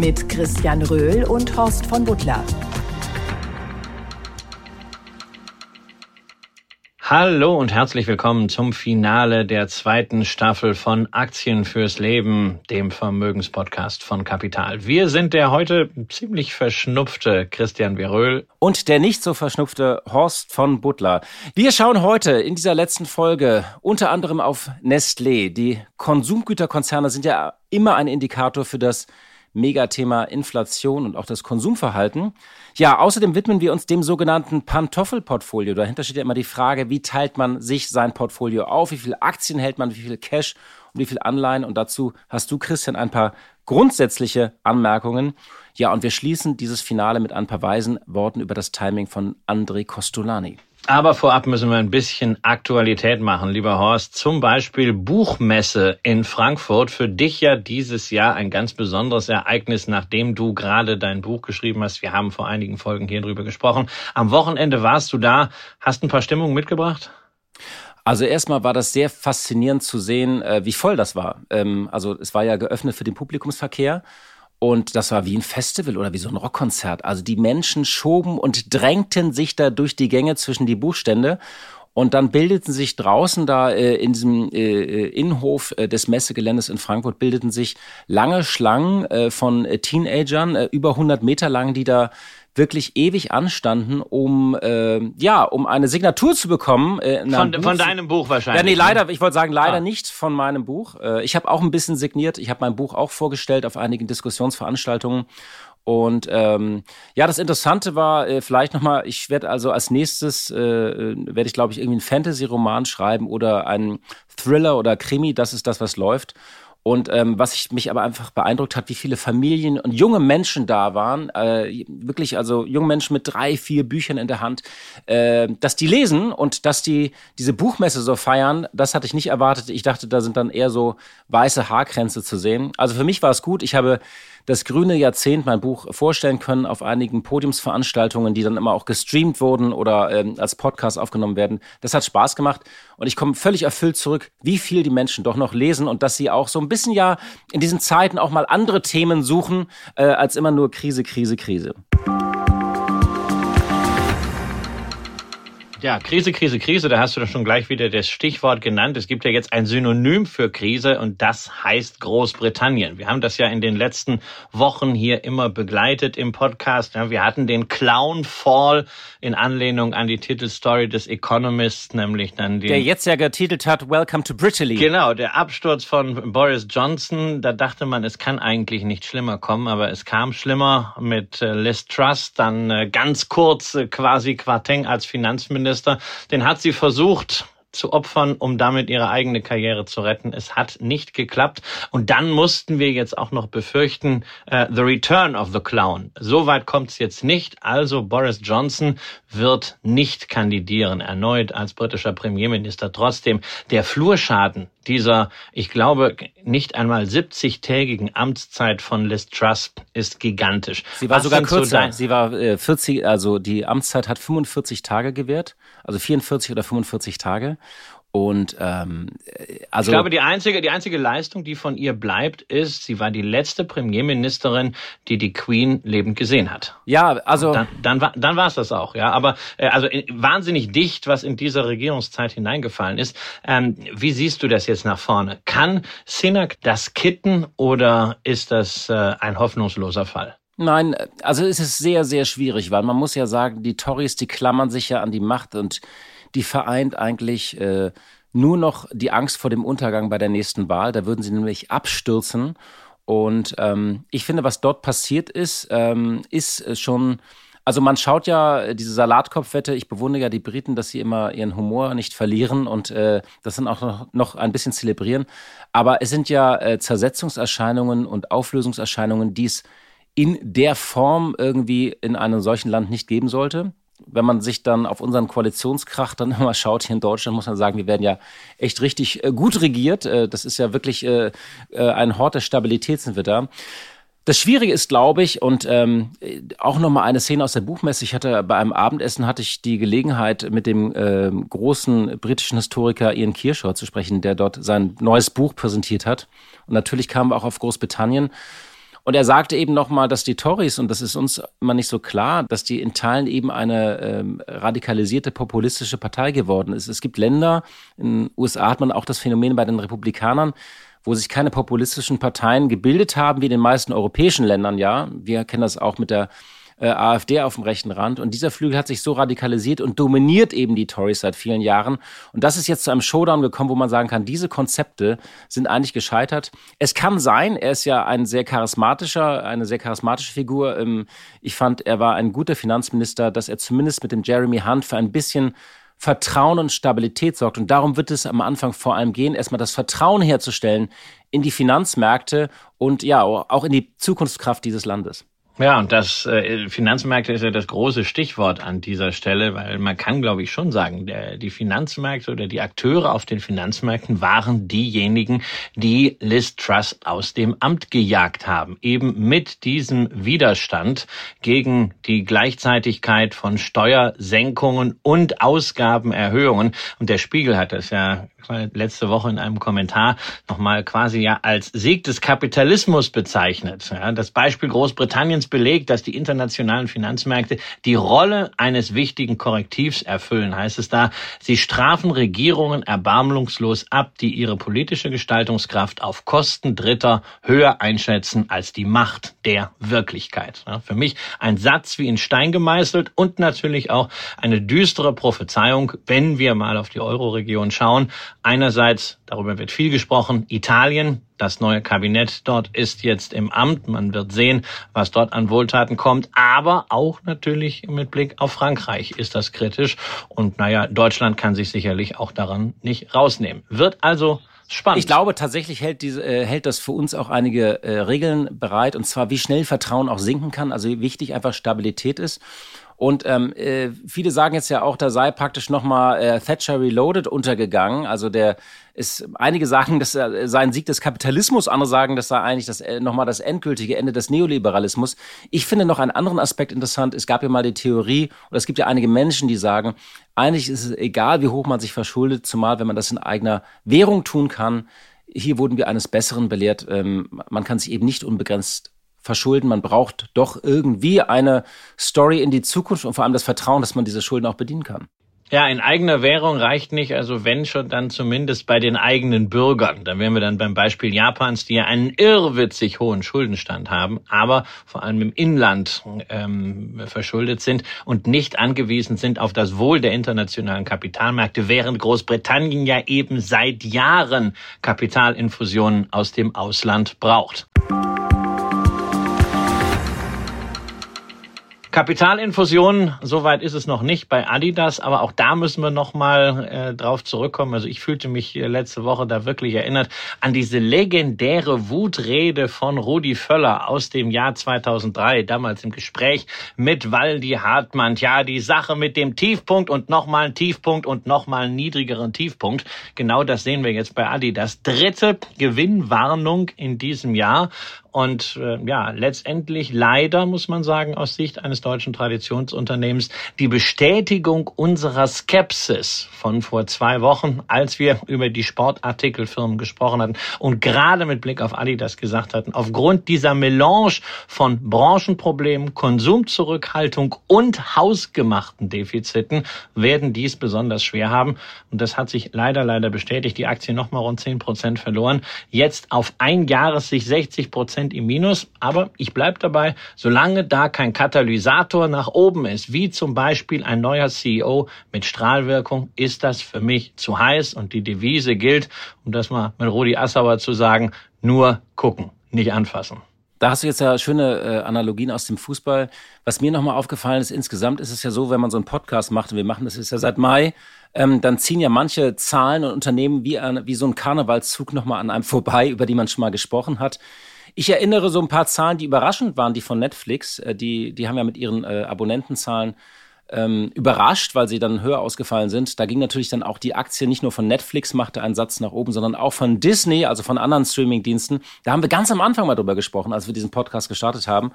Mit Christian Röhl und Horst von Butler. Hallo und herzlich willkommen zum Finale der zweiten Staffel von Aktien fürs Leben, dem Vermögenspodcast von Kapital. Wir sind der heute ziemlich verschnupfte Christian Veröhl und der nicht so verschnupfte Horst von Butler. Wir schauen heute in dieser letzten Folge unter anderem auf Nestlé. Die Konsumgüterkonzerne sind ja immer ein Indikator für das Megathema Inflation und auch das Konsumverhalten. Ja, außerdem widmen wir uns dem sogenannten Pantoffelportfolio. Dahinter steht ja immer die Frage, wie teilt man sich sein Portfolio auf, wie viele Aktien hält man, wie viel Cash und wie viel Anleihen. Und dazu hast du, Christian, ein paar grundsätzliche Anmerkungen. Ja, und wir schließen dieses Finale mit ein paar weisen Worten über das Timing von André Costolani. Aber vorab müssen wir ein bisschen Aktualität machen, lieber Horst. Zum Beispiel Buchmesse in Frankfurt. Für dich ja dieses Jahr ein ganz besonderes Ereignis, nachdem du gerade dein Buch geschrieben hast. Wir haben vor einigen Folgen hier drüber gesprochen. Am Wochenende warst du da. Hast ein paar Stimmungen mitgebracht? Also erstmal war das sehr faszinierend zu sehen, äh, wie voll das war. Ähm, also es war ja geöffnet für den Publikumsverkehr und das war wie ein Festival oder wie so ein Rockkonzert. Also die Menschen schoben und drängten sich da durch die Gänge zwischen die Buchstände. Und dann bildeten sich draußen da äh, in diesem äh, äh Innenhof äh, des Messegeländes in Frankfurt bildeten sich lange Schlangen äh, von Teenagern, über 100 Meter lang, die da wirklich ewig anstanden, um äh, ja, um eine Signatur zu bekommen. Äh, von, von deinem Buch wahrscheinlich. Ja, nee, leider, ich wollte sagen, leider ah. nicht von meinem Buch. Äh, ich habe auch ein bisschen signiert. Ich habe mein Buch auch vorgestellt auf einigen Diskussionsveranstaltungen. Und ähm, ja, das Interessante war äh, vielleicht nochmal, ich werde also als nächstes, äh, äh werde ich glaube ich irgendwie einen Fantasy-Roman schreiben oder einen Thriller oder Krimi, das ist das, was läuft. Und ähm, was ich, mich aber einfach beeindruckt hat, wie viele Familien und junge Menschen da waren, äh, wirklich also junge Menschen mit drei, vier Büchern in der Hand, äh, dass die lesen und dass die diese Buchmesse so feiern, das hatte ich nicht erwartet. Ich dachte, da sind dann eher so weiße Haarkränze zu sehen. Also für mich war es gut. Ich habe das grüne Jahrzehnt, mein Buch, vorstellen können auf einigen Podiumsveranstaltungen, die dann immer auch gestreamt wurden oder ähm, als Podcast aufgenommen werden. Das hat Spaß gemacht und ich komme völlig erfüllt zurück, wie viel die Menschen doch noch lesen und dass sie auch so ein bisschen ja in diesen Zeiten auch mal andere Themen suchen, äh, als immer nur Krise, Krise, Krise. Ja, Krise, Krise, Krise, da hast du doch schon gleich wieder das Stichwort genannt. Es gibt ja jetzt ein Synonym für Krise und das heißt Großbritannien. Wir haben das ja in den letzten Wochen hier immer begleitet im Podcast. Ja, wir hatten den Clown Fall in Anlehnung an die Titelstory des Economist, nämlich dann den... Der jetzt ja getitelt hat Welcome to Brittany. Genau, der Absturz von Boris Johnson. Da dachte man, es kann eigentlich nicht schlimmer kommen, aber es kam schlimmer mit äh, Liz Truss, dann äh, ganz kurz äh, quasi Quarteng als Finanzminister Premierminister, den hat sie versucht zu opfern, um damit ihre eigene Karriere zu retten. Es hat nicht geklappt. Und dann mussten wir jetzt auch noch befürchten, uh, the return of the clown. So weit kommt es jetzt nicht. Also Boris Johnson wird nicht kandidieren erneut als britischer Premierminister. Trotzdem der Flurschaden dieser, ich glaube, nicht einmal 70-tägigen Amtszeit von Liz Truss ist gigantisch. Sie war Was sogar kürzer. So Sie war äh, 40, also die Amtszeit hat 45 Tage gewährt, also 44 oder 45 Tage. Und ähm, also ich glaube, die einzige, die einzige Leistung, die von ihr bleibt, ist, sie war die letzte Premierministerin, die die Queen lebend gesehen hat. Ja, also dann, dann war dann war es das auch, ja. Aber äh, also äh, wahnsinnig dicht, was in dieser Regierungszeit hineingefallen ist. Ähm, wie siehst du das jetzt nach vorne? Kann Sinak das kitten oder ist das äh, ein hoffnungsloser Fall? Nein, also es ist sehr, sehr schwierig, weil man muss ja sagen, die Tories, die klammern sich ja an die Macht und die vereint eigentlich äh, nur noch die Angst vor dem Untergang bei der nächsten Wahl. Da würden sie nämlich abstürzen. Und ähm, ich finde, was dort passiert ist, ähm, ist schon. Also man schaut ja diese Salatkopfwette, ich bewundere ja die Briten, dass sie immer ihren Humor nicht verlieren und äh, das dann auch noch, noch ein bisschen zelebrieren. Aber es sind ja äh, Zersetzungserscheinungen und Auflösungserscheinungen, die es in der Form irgendwie in einem solchen Land nicht geben sollte wenn man sich dann auf unseren Koalitionskrach dann immer schaut hier in Deutschland, muss man sagen, wir werden ja echt richtig äh, gut regiert. Äh, das ist ja wirklich äh, ein Hort der Stabilität sind wir da. Das Schwierige ist, glaube ich, und ähm, auch nochmal eine Szene aus der Buchmesse. Ich hatte bei einem Abendessen hatte ich die Gelegenheit, mit dem äh, großen britischen Historiker Ian Kershaw zu sprechen, der dort sein neues Buch präsentiert hat. Und natürlich kamen wir auch auf Großbritannien. Und er sagte eben nochmal, dass die Tories, und das ist uns immer nicht so klar, dass die in Teilen eben eine ähm, radikalisierte populistische Partei geworden ist. Es gibt Länder, in den USA hat man auch das Phänomen bei den Republikanern, wo sich keine populistischen Parteien gebildet haben, wie in den meisten europäischen Ländern, ja. Wir kennen das auch mit der äh, AfD auf dem rechten Rand. Und dieser Flügel hat sich so radikalisiert und dominiert eben die Tories seit vielen Jahren. Und das ist jetzt zu einem Showdown gekommen, wo man sagen kann, diese Konzepte sind eigentlich gescheitert. Es kann sein, er ist ja ein sehr charismatischer, eine sehr charismatische Figur. Ähm, ich fand, er war ein guter Finanzminister, dass er zumindest mit dem Jeremy Hunt für ein bisschen Vertrauen und Stabilität sorgt. Und darum wird es am Anfang vor allem gehen, erstmal das Vertrauen herzustellen in die Finanzmärkte und ja, auch in die Zukunftskraft dieses Landes. Ja, und das äh, Finanzmärkte ist ja das große Stichwort an dieser Stelle, weil man kann, glaube ich, schon sagen, der, die Finanzmärkte oder die Akteure auf den Finanzmärkten waren diejenigen, die Liz Truss aus dem Amt gejagt haben, eben mit diesem Widerstand gegen die Gleichzeitigkeit von Steuersenkungen und Ausgabenerhöhungen. Und der Spiegel hat das ja letzte Woche in einem Kommentar nochmal quasi ja als Sieg des Kapitalismus bezeichnet. Ja, das Beispiel Großbritanniens belegt, dass die internationalen Finanzmärkte die Rolle eines wichtigen Korrektivs erfüllen, heißt es da. Sie strafen Regierungen erbarmungslos ab, die ihre politische Gestaltungskraft auf Kosten Dritter höher einschätzen als die Macht der Wirklichkeit. Ja, für mich ein Satz wie in Stein gemeißelt und natürlich auch eine düstere Prophezeiung, wenn wir mal auf die Euro-Region schauen. Einerseits, darüber wird viel gesprochen, Italien, das neue Kabinett dort ist jetzt im Amt. Man wird sehen, was dort an Wohltaten kommt. Aber auch natürlich mit Blick auf Frankreich ist das kritisch. Und naja, Deutschland kann sich sicherlich auch daran nicht rausnehmen. Wird also Spannend. Ich glaube, tatsächlich hält, diese, äh, hält das für uns auch einige äh, Regeln bereit, und zwar wie schnell Vertrauen auch sinken kann. Also wie wichtig einfach Stabilität ist. Und ähm, äh, viele sagen jetzt ja auch, da sei praktisch nochmal äh, Thatcher Reloaded untergegangen. Also der ist, einige sagen, das sei ein Sieg des Kapitalismus, andere sagen, das sei eigentlich das äh, nochmal das endgültige Ende des Neoliberalismus. Ich finde noch einen anderen Aspekt interessant. Es gab ja mal die Theorie, oder es gibt ja einige Menschen, die sagen, eigentlich ist es egal, wie hoch man sich verschuldet, zumal wenn man das in eigener Währung tun kann. Hier wurden wir eines Besseren belehrt. Ähm, man kann sich eben nicht unbegrenzt verschulden. Man braucht doch irgendwie eine Story in die Zukunft und vor allem das Vertrauen, dass man diese Schulden auch bedienen kann. Ja, in eigener Währung reicht nicht, also wenn schon, dann zumindest bei den eigenen Bürgern. Da wären wir dann beim Beispiel Japans, die ja einen irrwitzig hohen Schuldenstand haben, aber vor allem im Inland ähm, verschuldet sind und nicht angewiesen sind auf das Wohl der internationalen Kapitalmärkte, während Großbritannien ja eben seit Jahren Kapitalinfusionen aus dem Ausland braucht. Kapitalinfusion, soweit ist es noch nicht bei Adidas, aber auch da müssen wir noch mal äh, drauf zurückkommen. Also ich fühlte mich letzte Woche da wirklich erinnert an diese legendäre Wutrede von Rudi Völler aus dem Jahr 2003, damals im Gespräch mit Waldi Hartmann. Ja, die Sache mit dem Tiefpunkt und nochmal ein Tiefpunkt und nochmal einen niedrigeren Tiefpunkt. Genau das sehen wir jetzt bei Adidas. Dritte Gewinnwarnung in diesem Jahr. Und äh, ja, letztendlich leider, muss man sagen, aus Sicht eines deutschen Traditionsunternehmens, die Bestätigung unserer Skepsis von vor zwei Wochen, als wir über die Sportartikelfirmen gesprochen hatten und gerade mit Blick auf Adidas gesagt hatten, aufgrund dieser Melange von Branchenproblemen, Konsumzurückhaltung und hausgemachten Defiziten werden dies besonders schwer haben. Und das hat sich leider, leider bestätigt. Die Aktie nochmal rund zehn Prozent verloren. Jetzt auf ein Jahressicht 60 Prozent Prozent im Minus. Aber ich bleibe dabei, solange da kein Katalysator nach oben ist, wie zum Beispiel ein neuer CEO mit Strahlwirkung, ist das für mich zu heiß. Und die Devise gilt, um das mal mit Rudi Assauer zu sagen, nur gucken, nicht anfassen. Da hast du jetzt ja schöne äh, Analogien aus dem Fußball. Was mir nochmal aufgefallen ist, insgesamt ist es ja so, wenn man so einen Podcast macht, und wir machen das jetzt ja seit Mai, ähm, dann ziehen ja manche Zahlen und Unternehmen wie, ein, wie so ein Karnevalszug nochmal an einem vorbei, über die man schon mal gesprochen hat. Ich erinnere so ein paar Zahlen, die überraschend waren, die von Netflix. Äh, die, die haben ja mit ihren äh, Abonnentenzahlen ähm, überrascht, weil sie dann höher ausgefallen sind. Da ging natürlich dann auch die Aktie nicht nur von Netflix machte einen Satz nach oben, sondern auch von Disney, also von anderen Streamingdiensten. Da haben wir ganz am Anfang mal drüber gesprochen, als wir diesen Podcast gestartet haben.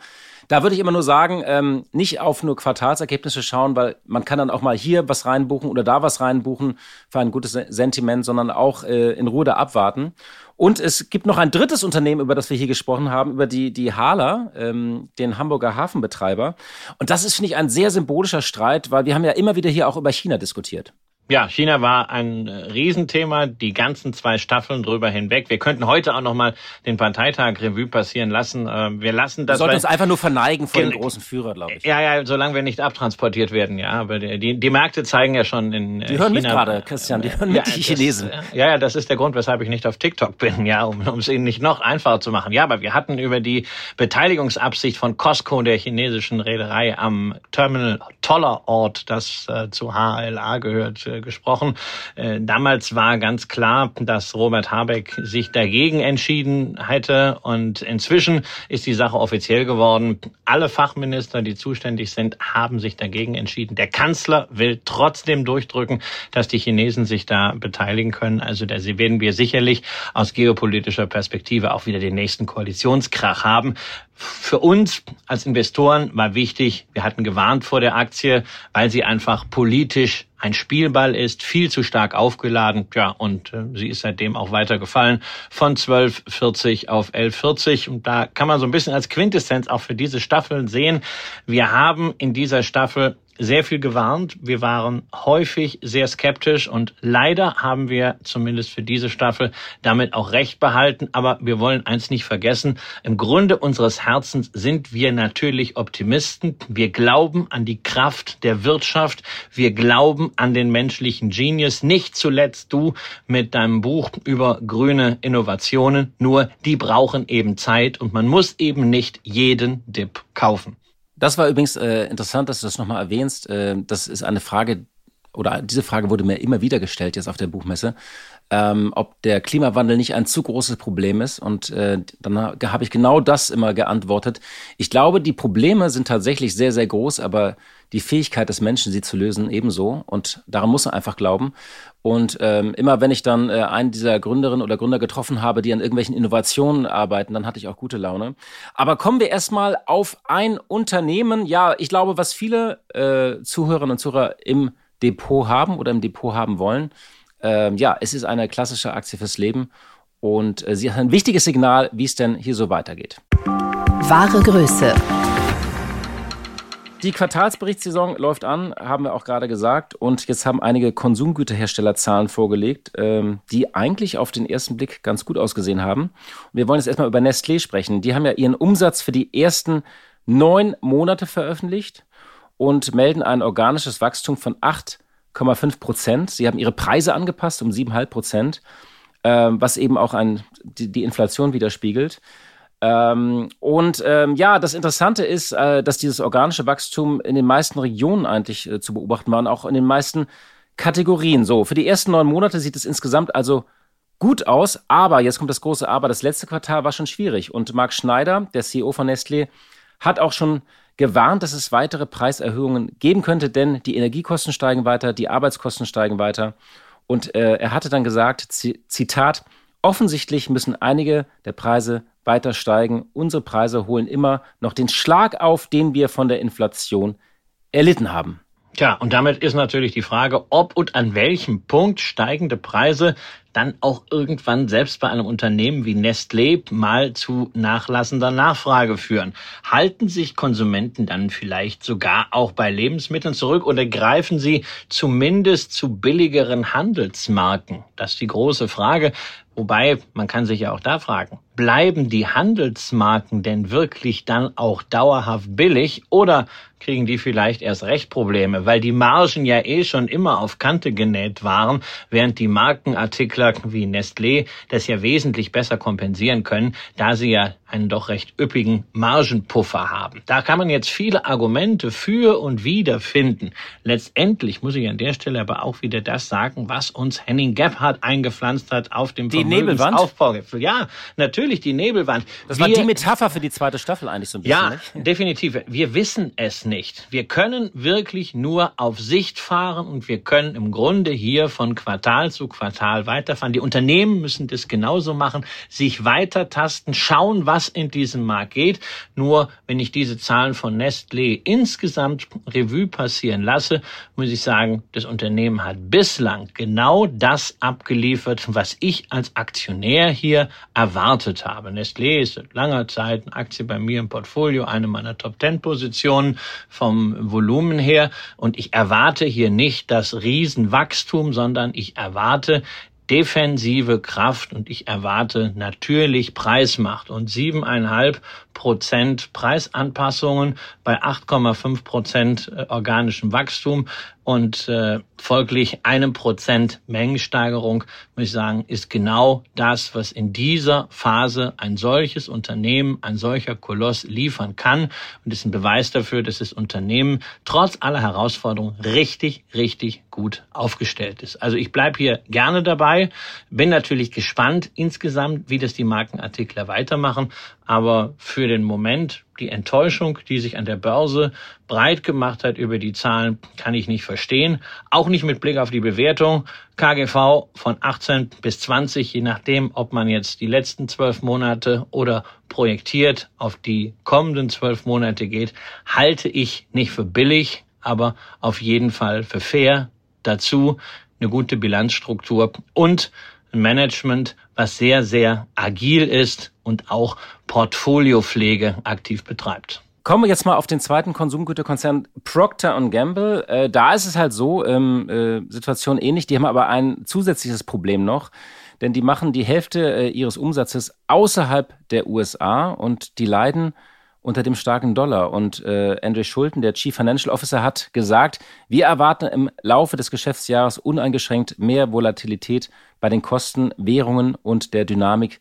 Da würde ich immer nur sagen, ähm, nicht auf nur Quartalsergebnisse schauen, weil man kann dann auch mal hier was reinbuchen oder da was reinbuchen für ein gutes Sentiment, sondern auch äh, in Ruhe da abwarten. Und es gibt noch ein drittes Unternehmen, über das wir hier gesprochen haben, über die, die Hala, ähm, den Hamburger Hafenbetreiber. Und das ist, finde ich, ein sehr symbolischer Streit, weil wir haben ja immer wieder hier auch über China diskutiert. Ja, China war ein äh, Riesenthema, die ganzen zwei Staffeln drüber hinweg. Wir könnten heute auch noch mal den Parteitag Revue passieren lassen. Ähm, wir lassen das. Wir sollten uns einfach nur verneigen vor den großen Führer, glaube ich. Ja, ja, solange wir nicht abtransportiert werden, ja. Aber die, die Märkte zeigen ja schon in äh, Die hören China, mit gerade, Christian, die hören mit, ja, die Chinesen. Das, ja, ja, das ist der Grund, weshalb ich nicht auf TikTok bin, ja, um, um es ihnen nicht noch einfacher zu machen. Ja, aber wir hatten über die Beteiligungsabsicht von Costco, der chinesischen Reederei, am Terminal Toller Ort, das äh, zu HLA gehört, äh, gesprochen. Äh, damals war ganz klar, dass Robert Habeck sich dagegen entschieden hätte und inzwischen ist die Sache offiziell geworden. Alle Fachminister, die zuständig sind, haben sich dagegen entschieden. Der Kanzler will trotzdem durchdrücken, dass die Chinesen sich da beteiligen können. Also da werden wir sicherlich aus geopolitischer Perspektive auch wieder den nächsten Koalitionskrach haben. Für uns als Investoren war wichtig, wir hatten gewarnt vor der Aktie, weil sie einfach politisch ein Spielball ist, viel zu stark aufgeladen. Ja, und äh, sie ist seitdem auch weiter gefallen von 12,40 auf 11,40. Und da kann man so ein bisschen als Quintessenz auch für diese Staffel sehen. Wir haben in dieser Staffel sehr viel gewarnt. Wir waren häufig sehr skeptisch und leider haben wir zumindest für diese Staffel damit auch recht behalten. Aber wir wollen eins nicht vergessen. Im Grunde unseres Herzens sind wir natürlich Optimisten. Wir glauben an die Kraft der Wirtschaft. Wir glauben an den menschlichen Genius. Nicht zuletzt du mit deinem Buch über grüne Innovationen. Nur die brauchen eben Zeit und man muss eben nicht jeden Dip kaufen. Das war übrigens äh, interessant, dass du das nochmal erwähnst. Äh, das ist eine Frage, oder diese Frage wurde mir immer wieder gestellt jetzt auf der Buchmesse, ähm, ob der Klimawandel nicht ein zu großes Problem ist. Und äh, dann habe ich genau das immer geantwortet. Ich glaube, die Probleme sind tatsächlich sehr, sehr groß, aber die Fähigkeit des Menschen, sie zu lösen, ebenso. Und daran muss man einfach glauben. Und ähm, immer wenn ich dann äh, einen dieser Gründerinnen oder Gründer getroffen habe, die an irgendwelchen Innovationen arbeiten, dann hatte ich auch gute Laune. Aber kommen wir erstmal auf ein Unternehmen. Ja, ich glaube, was viele äh, Zuhörerinnen und Zuhörer im Depot haben oder im Depot haben wollen. Ähm, ja, es ist eine klassische Aktie fürs Leben und äh, sie hat ein wichtiges Signal, wie es denn hier so weitergeht. Wahre Größe. Die Quartalsberichtssaison läuft an, haben wir auch gerade gesagt. Und jetzt haben einige Konsumgüterhersteller Zahlen vorgelegt, ähm, die eigentlich auf den ersten Blick ganz gut ausgesehen haben. wir wollen jetzt erstmal über Nestlé sprechen. Die haben ja ihren Umsatz für die ersten neun Monate veröffentlicht und melden ein organisches Wachstum von 8,5 Prozent. Sie haben ihre Preise angepasst um 7,5 Prozent, ähm, was eben auch ein, die, die Inflation widerspiegelt. Ähm, und ähm, ja, das Interessante ist, äh, dass dieses organische Wachstum in den meisten Regionen eigentlich äh, zu beobachten war und auch in den meisten Kategorien. So, für die ersten neun Monate sieht es insgesamt also gut aus, aber jetzt kommt das große Aber. Das letzte Quartal war schon schwierig und Marc Schneider, der CEO von Nestlé, hat auch schon gewarnt, dass es weitere Preiserhöhungen geben könnte, denn die Energiekosten steigen weiter, die Arbeitskosten steigen weiter. Und äh, er hatte dann gesagt, Zitat, offensichtlich müssen einige der Preise weiter steigen. Unsere Preise holen immer noch den Schlag auf, den wir von der Inflation erlitten haben. Tja, und damit ist natürlich die Frage, ob und an welchem Punkt steigende Preise dann auch irgendwann selbst bei einem Unternehmen wie Nestlé mal zu nachlassender Nachfrage führen. Halten sich Konsumenten dann vielleicht sogar auch bei Lebensmitteln zurück oder greifen sie zumindest zu billigeren Handelsmarken? Das ist die große Frage. Wobei, man kann sich ja auch da fragen, bleiben die Handelsmarken denn wirklich dann auch dauerhaft billig oder kriegen die vielleicht erst recht Probleme, weil die Margen ja eh schon immer auf Kante genäht waren, während die Markenartikler wie Nestlé das ja wesentlich besser kompensieren können, da sie ja einen doch recht üppigen Margenpuffer haben. Da kann man jetzt viele Argumente für und wider finden. Letztendlich muss ich an der Stelle aber auch wieder das sagen, was uns Henning Gebhardt eingepflanzt hat auf dem Den Vermögensaufbaugipfel. Ja, natürlich die Nebelwand. Das wir, war die Metapher für die zweite Staffel eigentlich so ein bisschen. Ja, nicht? definitiv. Wir wissen es nicht. Wir können wirklich nur auf Sicht fahren und wir können im Grunde hier von Quartal zu Quartal weiterfahren. Die Unternehmen müssen das genauso machen, sich weiter tasten, schauen, was in diesem Markt geht. Nur wenn ich diese Zahlen von Nestlé insgesamt Revue passieren lasse, muss ich sagen, das Unternehmen hat bislang genau das abgeliefert, was ich als Aktionär hier erwartet habe. Nestlé ist seit langer Zeit eine Aktie bei mir im Portfolio, eine meiner Top 10 Positionen vom Volumen her. Und ich erwarte hier nicht das Riesenwachstum, sondern ich erwarte defensive Kraft und ich erwarte natürlich Preismacht und siebeneinhalb Prozent Preisanpassungen bei 8,5 Prozent äh, organischem Wachstum und äh, folglich einem Prozent Mengensteigerung, muss ich sagen, ist genau das, was in dieser Phase ein solches Unternehmen, ein solcher Koloss liefern kann und ist ein Beweis dafür, dass das Unternehmen trotz aller Herausforderungen richtig, richtig gut aufgestellt ist. Also ich bleibe hier gerne dabei, bin natürlich gespannt insgesamt, wie das die Markenartikler weitermachen, aber für den Moment die Enttäuschung, die sich an der Börse breit gemacht hat über die Zahlen, kann ich nicht verstehen. Auch nicht mit Blick auf die Bewertung. KGV von 18 bis 20, je nachdem, ob man jetzt die letzten zwölf Monate oder projektiert auf die kommenden zwölf Monate geht, halte ich nicht für billig, aber auf jeden Fall für fair. Dazu eine gute Bilanzstruktur und Management, was sehr, sehr agil ist und auch Portfoliopflege aktiv betreibt. Kommen wir jetzt mal auf den zweiten Konsumgüterkonzern Procter Gamble. Äh, da ist es halt so, ähm, äh, Situation ähnlich. Die haben aber ein zusätzliches Problem noch, denn die machen die Hälfte äh, ihres Umsatzes außerhalb der USA und die leiden unter dem starken Dollar. Und äh, Andrew Schulten, der Chief Financial Officer, hat gesagt, wir erwarten im Laufe des Geschäftsjahres uneingeschränkt mehr Volatilität bei den Kosten, Währungen und der Dynamik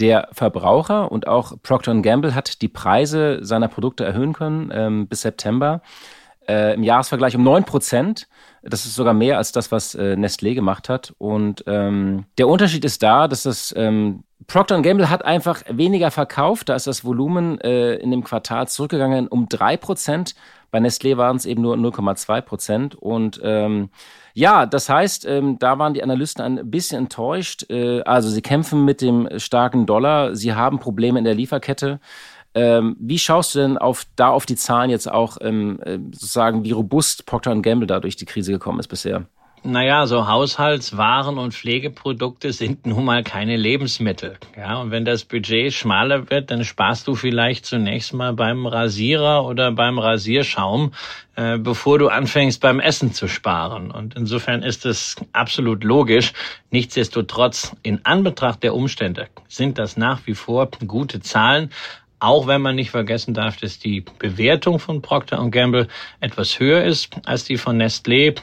der Verbraucher und auch Procter Gamble hat die Preise seiner Produkte erhöhen können ähm, bis September. Äh, Im Jahresvergleich um 9 Prozent. Das ist sogar mehr als das, was äh, Nestlé gemacht hat. Und ähm, der Unterschied ist da, dass das ähm, Procter Gamble hat einfach weniger verkauft. Da ist das Volumen äh, in dem Quartal zurückgegangen um 3 Prozent. Bei Nestlé waren es eben nur 0,2 Prozent. Und ähm, ja, das heißt, ähm, da waren die Analysten ein bisschen enttäuscht. Äh, also sie kämpfen mit dem starken Dollar, sie haben Probleme in der Lieferkette. Ähm, wie schaust du denn auf, da auf die Zahlen jetzt auch, ähm, äh, sozusagen, wie robust Procter Gamble da durch die Krise gekommen ist bisher? Naja, so Haushaltswaren und Pflegeprodukte sind nun mal keine Lebensmittel. Ja, und wenn das Budget schmaler wird, dann sparst du vielleicht zunächst mal beim Rasierer oder beim Rasierschaum, äh, bevor du anfängst beim Essen zu sparen. Und insofern ist es absolut logisch. Nichtsdestotrotz, in Anbetracht der Umstände sind das nach wie vor gute Zahlen. Auch wenn man nicht vergessen darf, dass die Bewertung von Procter Gamble etwas höher ist als die von Nestlé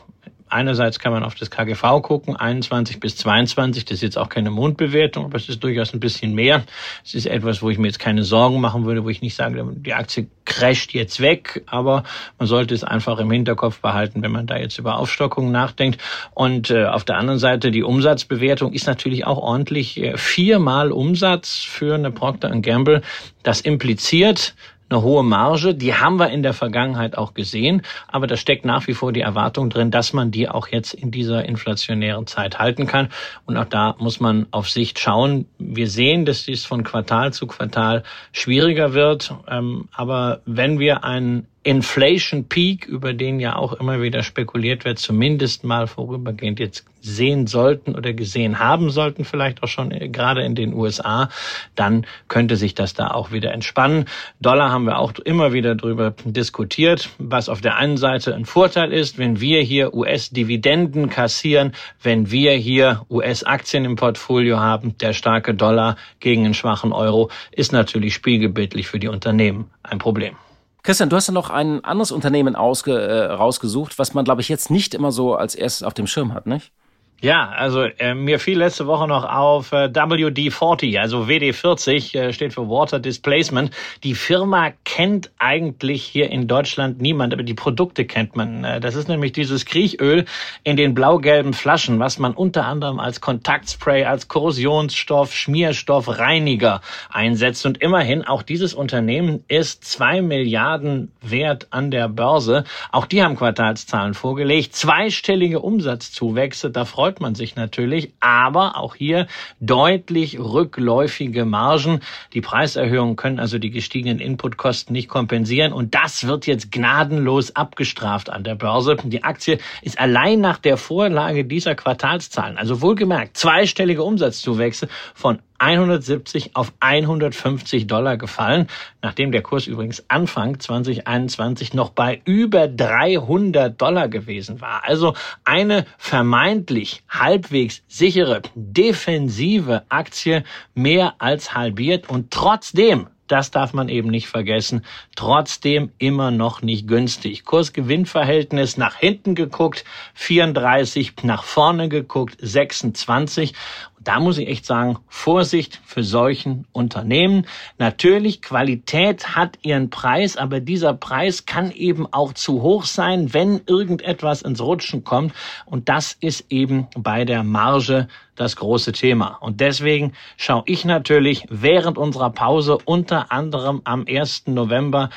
einerseits kann man auf das KGV gucken, 21 bis 22, das ist jetzt auch keine Mondbewertung, aber es ist durchaus ein bisschen mehr. Es ist etwas, wo ich mir jetzt keine Sorgen machen würde, wo ich nicht sage, die Aktie crasht jetzt weg, aber man sollte es einfach im Hinterkopf behalten, wenn man da jetzt über Aufstockungen nachdenkt. Und äh, auf der anderen Seite, die Umsatzbewertung ist natürlich auch ordentlich. Äh, viermal Umsatz für eine Procter Gamble. Das impliziert, eine hohe Marge. Die haben wir in der Vergangenheit auch gesehen, aber da steckt nach wie vor die Erwartung drin, dass man die auch jetzt in dieser inflationären Zeit halten kann. Und auch da muss man auf Sicht schauen. Wir sehen, dass dies von Quartal zu Quartal schwieriger wird. Ähm, aber wenn wir einen Inflation Peak, über den ja auch immer wieder spekuliert wird, zumindest mal vorübergehend jetzt sehen sollten oder gesehen haben sollten, vielleicht auch schon äh, gerade in den USA, dann könnte sich das da auch wieder entspannen. Dollar haben wir auch immer wieder drüber diskutiert, was auf der einen Seite ein Vorteil ist, wenn wir hier US-Dividenden kassieren, wenn wir hier US-Aktien im Portfolio haben, der starke Dollar gegen einen schwachen Euro ist natürlich spiegelbildlich für die Unternehmen ein Problem. Christian, du hast ja noch ein anderes Unternehmen ausge, äh, rausgesucht, was man, glaube ich, jetzt nicht immer so als erstes auf dem Schirm hat, nicht? Ja, also äh, mir fiel letzte Woche noch auf äh, WD-40, also WD-40 äh, steht für Water Displacement. Die Firma kennt eigentlich hier in Deutschland niemand, aber die Produkte kennt man. Äh, das ist nämlich dieses Kriechöl in den blau-gelben Flaschen, was man unter anderem als Kontaktspray, als Korrosionsstoff, Schmierstoff, Reiniger einsetzt. Und immerhin, auch dieses Unternehmen ist zwei Milliarden wert an der Börse. Auch die haben Quartalszahlen vorgelegt. Zweistellige Umsatzzuwächse, da freut freut man sich natürlich, aber auch hier deutlich rückläufige Margen. Die Preiserhöhungen können also die gestiegenen Inputkosten nicht kompensieren und das wird jetzt gnadenlos abgestraft an der Börse. Die Aktie ist allein nach der Vorlage dieser Quartalszahlen, also wohlgemerkt zweistellige Umsatzzuwächse von 170 auf 150 Dollar gefallen, nachdem der Kurs übrigens Anfang 2021 noch bei über 300 Dollar gewesen war. Also eine vermeintlich halbwegs sichere defensive Aktie mehr als halbiert und trotzdem das darf man eben nicht vergessen. Trotzdem immer noch nicht günstig. Kurs-Gewinn-Verhältnis nach hinten geguckt, 34, nach vorne geguckt, 26 da muss ich echt sagen, Vorsicht für solchen Unternehmen. Natürlich, Qualität hat ihren Preis, aber dieser Preis kann eben auch zu hoch sein, wenn irgendetwas ins Rutschen kommt. Und das ist eben bei der Marge das große Thema. Und deswegen schaue ich natürlich während unserer Pause unter anderem am 1. November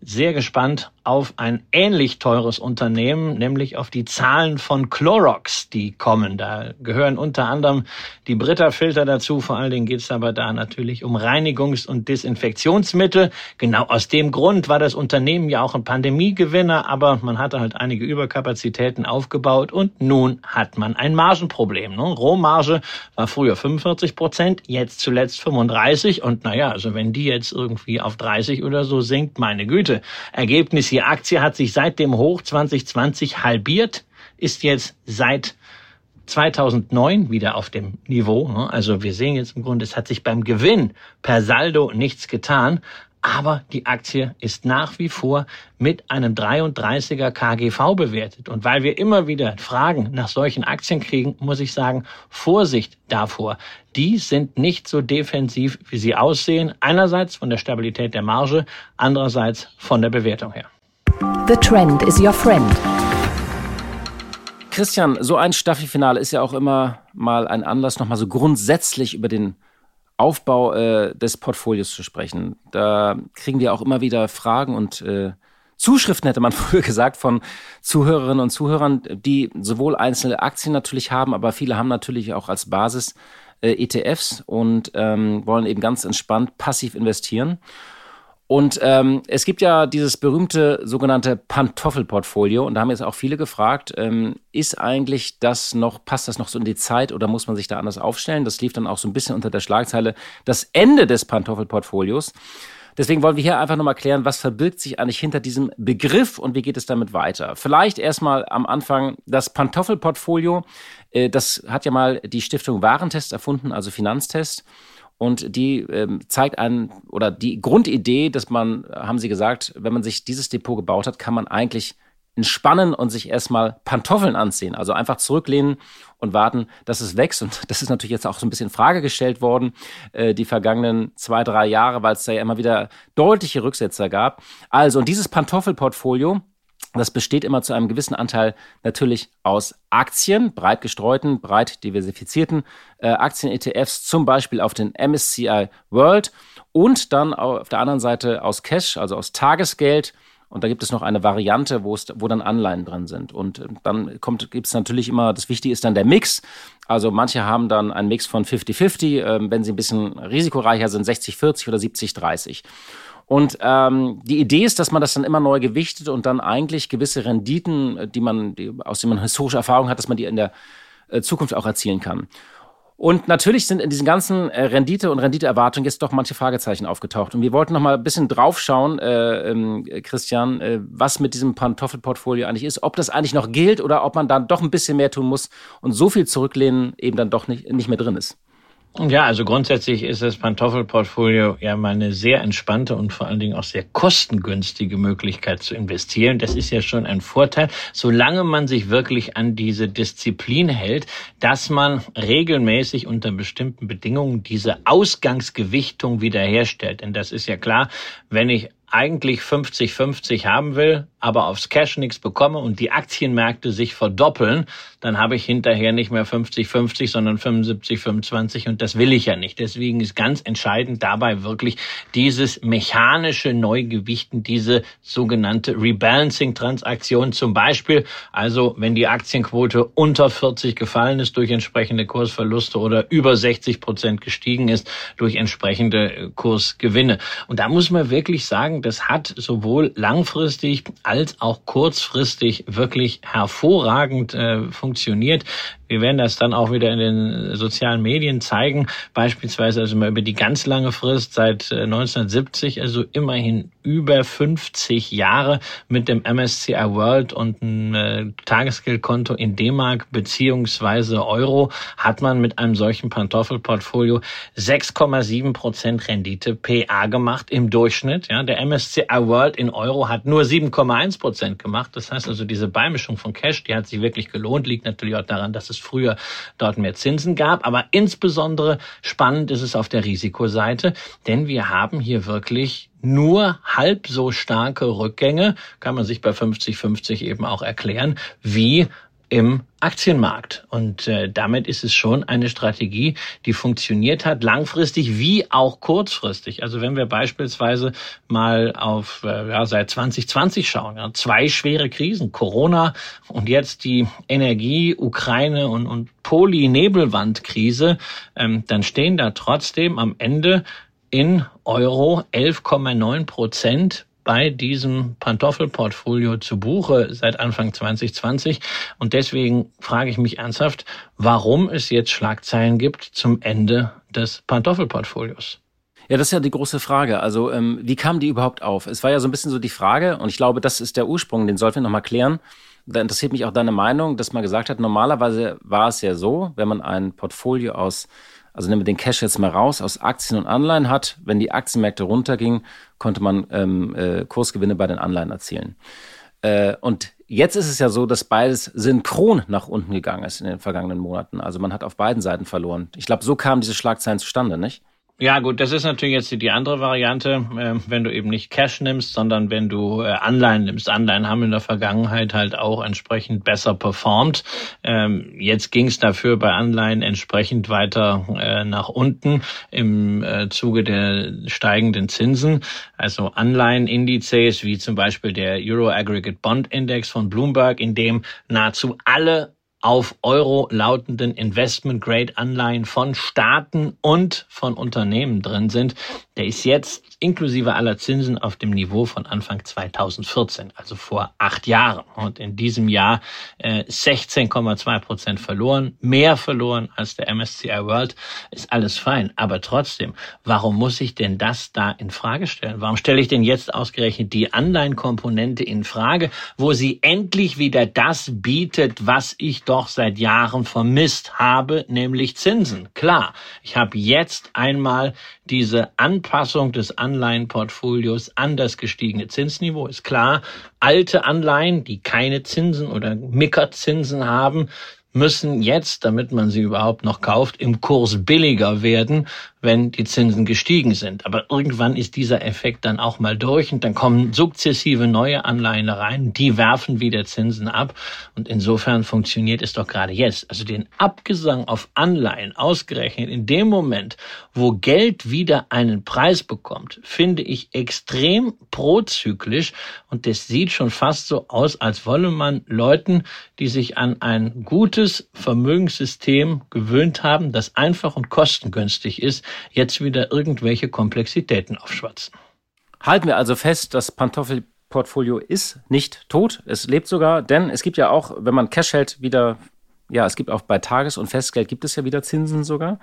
sehr gespannt auf ein ähnlich teures Unternehmen, nämlich auf die Zahlen von Clorox, die kommen. Da gehören unter anderem die Brita-Filter dazu. Vor allen Dingen geht es aber da natürlich um Reinigungs- und Desinfektionsmittel. Genau aus dem Grund war das Unternehmen ja auch ein Pandemiegewinner, aber man hatte halt einige Überkapazitäten aufgebaut und nun hat man ein Margenproblem. Ne? Rohmarge war früher 45 Prozent, jetzt zuletzt 35 und naja, also wenn die jetzt irgendwie auf 30 oder so sinkt, meine Güte. Ergebnis die Aktie hat sich seit dem Hoch 2020 halbiert, ist jetzt seit 2009 wieder auf dem Niveau. Ne? Also wir sehen jetzt im Grunde, es hat sich beim Gewinn per Saldo nichts getan, aber die Aktie ist nach wie vor mit einem 33er KGV bewertet. Und weil wir immer wieder Fragen nach solchen Aktien kriegen, muss ich sagen, Vorsicht davor. Die sind nicht so defensiv, wie sie aussehen. Einerseits von der Stabilität der Marge, andererseits von der Bewertung her. The Trend is your friend. Christian, so ein Staffelfinale ist ja auch immer mal ein Anlass, nochmal so grundsätzlich über den Aufbau äh, des Portfolios zu sprechen. Da kriegen wir auch immer wieder Fragen und äh, Zuschriften, hätte man früher gesagt, von Zuhörerinnen und Zuhörern, die sowohl einzelne Aktien natürlich haben, aber viele haben natürlich auch als Basis äh, ETFs und ähm, wollen eben ganz entspannt passiv investieren. Und ähm, es gibt ja dieses berühmte sogenannte Pantoffelportfolio und da haben jetzt auch viele gefragt, ähm, ist eigentlich das noch, passt das noch so in die Zeit oder muss man sich da anders aufstellen? Das lief dann auch so ein bisschen unter der Schlagzeile das Ende des Pantoffelportfolios. Deswegen wollen wir hier einfach nochmal klären, was verbirgt sich eigentlich hinter diesem Begriff und wie geht es damit weiter. Vielleicht erstmal am Anfang das Pantoffelportfolio. Äh, das hat ja mal die Stiftung Warentest erfunden, also Finanztest. Und die ähm, zeigt einen, oder die Grundidee, dass man, haben sie gesagt, wenn man sich dieses Depot gebaut hat, kann man eigentlich entspannen und sich erstmal Pantoffeln anziehen. Also einfach zurücklehnen und warten, dass es wächst. Und das ist natürlich jetzt auch so ein bisschen in Frage gestellt worden, äh, die vergangenen zwei, drei Jahre, weil es da ja immer wieder deutliche Rücksetzer gab. Also, und dieses Pantoffelportfolio, das besteht immer zu einem gewissen Anteil natürlich aus Aktien, breit gestreuten, breit diversifizierten äh, Aktien-ETFs, zum Beispiel auf den MSCI World und dann auf der anderen Seite aus Cash, also aus Tagesgeld. Und da gibt es noch eine Variante, wo, es, wo dann Anleihen drin sind. Und äh, dann gibt es natürlich immer, das Wichtige ist dann der Mix. Also manche haben dann einen Mix von 50-50, äh, wenn sie ein bisschen risikoreicher sind, 60-40 oder 70-30. Und ähm, die Idee ist, dass man das dann immer neu gewichtet und dann eigentlich gewisse Renditen, die man, die, aus denen man historische Erfahrung hat, dass man die in der äh, Zukunft auch erzielen kann. Und natürlich sind in diesen ganzen äh, Rendite- und Renditeerwartungen jetzt doch manche Fragezeichen aufgetaucht. Und wir wollten noch mal ein bisschen draufschauen, äh, ähm, Christian, äh, was mit diesem Pantoffelportfolio eigentlich ist, ob das eigentlich noch gilt oder ob man dann doch ein bisschen mehr tun muss und so viel zurücklehnen eben dann doch nicht, nicht mehr drin ist. Ja, also grundsätzlich ist das Pantoffelportfolio ja mal eine sehr entspannte und vor allen Dingen auch sehr kostengünstige Möglichkeit zu investieren. Das ist ja schon ein Vorteil, solange man sich wirklich an diese Disziplin hält, dass man regelmäßig unter bestimmten Bedingungen diese Ausgangsgewichtung wiederherstellt. Denn das ist ja klar, wenn ich eigentlich 50-50 haben will, aber aufs Cash nichts bekomme und die Aktienmärkte sich verdoppeln, dann habe ich hinterher nicht mehr 50-50, sondern 75-25 und das will ich ja nicht. Deswegen ist ganz entscheidend dabei wirklich dieses mechanische Neugewichten, diese sogenannte Rebalancing-Transaktion zum Beispiel. Also wenn die Aktienquote unter 40 gefallen ist durch entsprechende Kursverluste oder über 60 Prozent gestiegen ist durch entsprechende Kursgewinne. Und da muss man wirklich sagen, das hat sowohl langfristig als auch kurzfristig wirklich hervorragend äh, funktioniert. Wir werden das dann auch wieder in den sozialen Medien zeigen, beispielsweise also mal über die ganz lange Frist seit 1970, äh, also immerhin über 50 Jahre mit dem MSCI World und ein äh, Tagesgeldkonto in D-Mark beziehungsweise Euro hat man mit einem solchen Pantoffelportfolio 6,7 Prozent Rendite PA gemacht im Durchschnitt. Ja, der MSCI World in Euro hat nur 7,1 Prozent gemacht. Das heißt also, diese Beimischung von Cash, die hat sich wirklich gelohnt, liegt natürlich auch daran, dass es früher dort mehr Zinsen gab. Aber insbesondere spannend ist es auf der Risikoseite, denn wir haben hier wirklich nur halb so starke Rückgänge, kann man sich bei 50-50 eben auch erklären, wie im Aktienmarkt. Und äh, damit ist es schon eine Strategie, die funktioniert hat, langfristig wie auch kurzfristig. Also wenn wir beispielsweise mal auf äh, ja, seit 2020 schauen, ja, zwei schwere Krisen, Corona und jetzt die Energie, Ukraine und, und Poly-Nebelwand-Krise, ähm, dann stehen da trotzdem am Ende in Euro 11,9 Prozent bei diesem Pantoffelportfolio zu Buche seit Anfang 2020. Und deswegen frage ich mich ernsthaft, warum es jetzt Schlagzeilen gibt zum Ende des Pantoffelportfolios. Ja, das ist ja die große Frage. Also, ähm, wie kam die überhaupt auf? Es war ja so ein bisschen so die Frage, und ich glaube, das ist der Ursprung, den sollten wir nochmal klären. Da interessiert mich auch deine Meinung, dass man gesagt hat, normalerweise war es ja so, wenn man ein Portfolio aus also nehmen wir den Cash jetzt mal raus, aus Aktien und Anleihen hat. Wenn die Aktienmärkte runtergingen, konnte man ähm, äh, Kursgewinne bei den Anleihen erzielen. Äh, und jetzt ist es ja so, dass beides synchron nach unten gegangen ist in den vergangenen Monaten. Also man hat auf beiden Seiten verloren. Ich glaube, so kamen diese Schlagzeilen zustande, nicht? Ja, gut, das ist natürlich jetzt die andere Variante, äh, wenn du eben nicht Cash nimmst, sondern wenn du äh, Anleihen nimmst. Anleihen haben in der Vergangenheit halt auch entsprechend besser performt. Ähm, jetzt ging es dafür bei Anleihen entsprechend weiter äh, nach unten im äh, Zuge der steigenden Zinsen. Also Anleihenindizes wie zum Beispiel der Euro Aggregate Bond Index von Bloomberg, in dem nahezu alle auf Euro lautenden Investment-Grade-Anleihen von Staaten und von Unternehmen drin sind, der ist jetzt inklusive aller Zinsen auf dem Niveau von Anfang 2014, also vor acht Jahren. Und in diesem Jahr äh, 16,2 Prozent verloren, mehr verloren als der MSCI World, ist alles fein. Aber trotzdem, warum muss ich denn das da in Frage stellen? Warum stelle ich denn jetzt ausgerechnet die Anleihenkomponente in Frage, wo sie endlich wieder das bietet, was ich doch seit Jahren vermisst habe, nämlich Zinsen? Klar, ich habe jetzt einmal diese Anpassung des Anleihenportfolios an das gestiegene Zinsniveau. Ist klar, alte Anleihen, die keine Zinsen oder Mickerzinsen haben, müssen jetzt, damit man sie überhaupt noch kauft, im Kurs billiger werden, wenn die Zinsen gestiegen sind. Aber irgendwann ist dieser Effekt dann auch mal durch und dann kommen sukzessive neue Anleihen rein, die werfen wieder Zinsen ab und insofern funktioniert es doch gerade jetzt. Also den Abgesang auf Anleihen ausgerechnet in dem Moment, wo Geld wieder einen Preis bekommt, finde ich extrem prozyklisch und das sieht schon fast so aus, als wolle man Leuten, die sich an ein gutes Vermögenssystem gewöhnt haben, das einfach und kostengünstig ist, jetzt wieder irgendwelche Komplexitäten aufschwatzen. Halten wir also fest, das Pantoffelportfolio ist nicht tot. Es lebt sogar, denn es gibt ja auch, wenn man Cash hält, wieder, ja, es gibt auch bei Tages- und Festgeld gibt es ja wieder Zinsen sogar.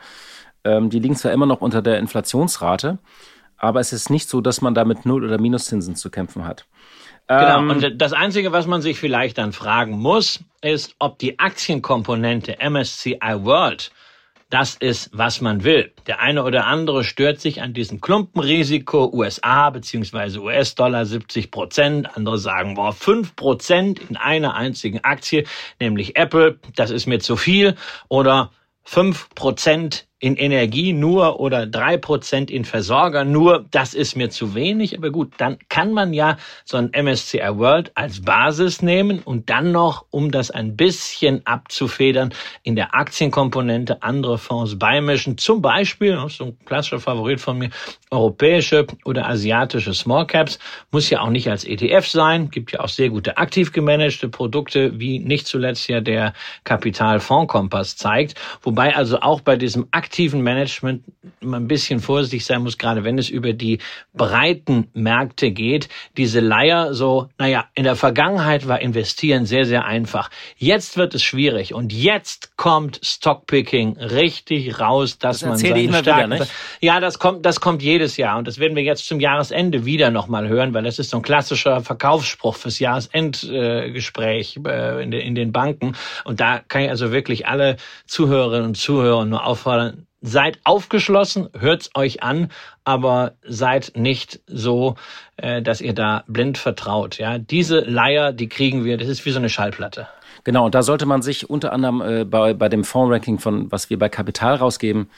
Ähm, die liegen zwar immer noch unter der Inflationsrate, aber es ist nicht so, dass man damit Null- oder Minuszinsen zu kämpfen hat. Genau, ähm, und das Einzige, was man sich vielleicht dann fragen muss, ist, ob die Aktienkomponente MSCI World das ist, was man will. Der eine oder andere stört sich an diesem Klumpenrisiko USA beziehungsweise US-Dollar 70 Prozent. Andere sagen, boah, 5 Prozent in einer einzigen Aktie, nämlich Apple, das ist mir zu viel. Oder 5 Prozent in Energie nur oder drei Prozent in Versorger nur, das ist mir zu wenig. Aber gut, dann kann man ja so ein MSCI World als Basis nehmen und dann noch, um das ein bisschen abzufedern, in der Aktienkomponente andere Fonds beimischen. Zum Beispiel, so ein klassischer Favorit von mir, europäische oder asiatische Small Caps. Muss ja auch nicht als ETF sein. Gibt ja auch sehr gute aktiv gemanagte Produkte, wie nicht zuletzt ja der Kapitalfondskompass zeigt. Wobei also auch bei diesem aktiven Management man ein bisschen vorsichtig sein muss, gerade wenn es über die breiten Märkte geht. Diese Leier so, naja, in der Vergangenheit war investieren sehr, sehr einfach. Jetzt wird es schwierig und jetzt kommt Stockpicking richtig raus, dass das man seine immer Stärken, wieder, Ja, das kommt, das kommt jedes Jahr und das werden wir jetzt zum Jahresende wieder nochmal hören, weil das ist so ein klassischer Verkaufsspruch fürs Jahresendgespräch äh, in, in den Banken und da kann ich also wirklich alle Zuhörerinnen und Zuhörer nur auffordern, seid aufgeschlossen, hört's euch an, aber seid nicht so, äh, dass ihr da blind vertraut. Ja, diese Leier, die kriegen wir. Das ist wie so eine Schallplatte. Genau, und da sollte man sich unter anderem äh, bei, bei dem Fondsranking von, was wir bei Kapital rausgeben,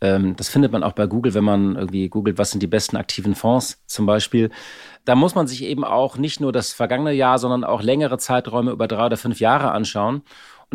ähm, das findet man auch bei Google, wenn man irgendwie googelt, was sind die besten aktiven Fonds zum Beispiel. Da muss man sich eben auch nicht nur das vergangene Jahr, sondern auch längere Zeiträume über drei oder fünf Jahre anschauen.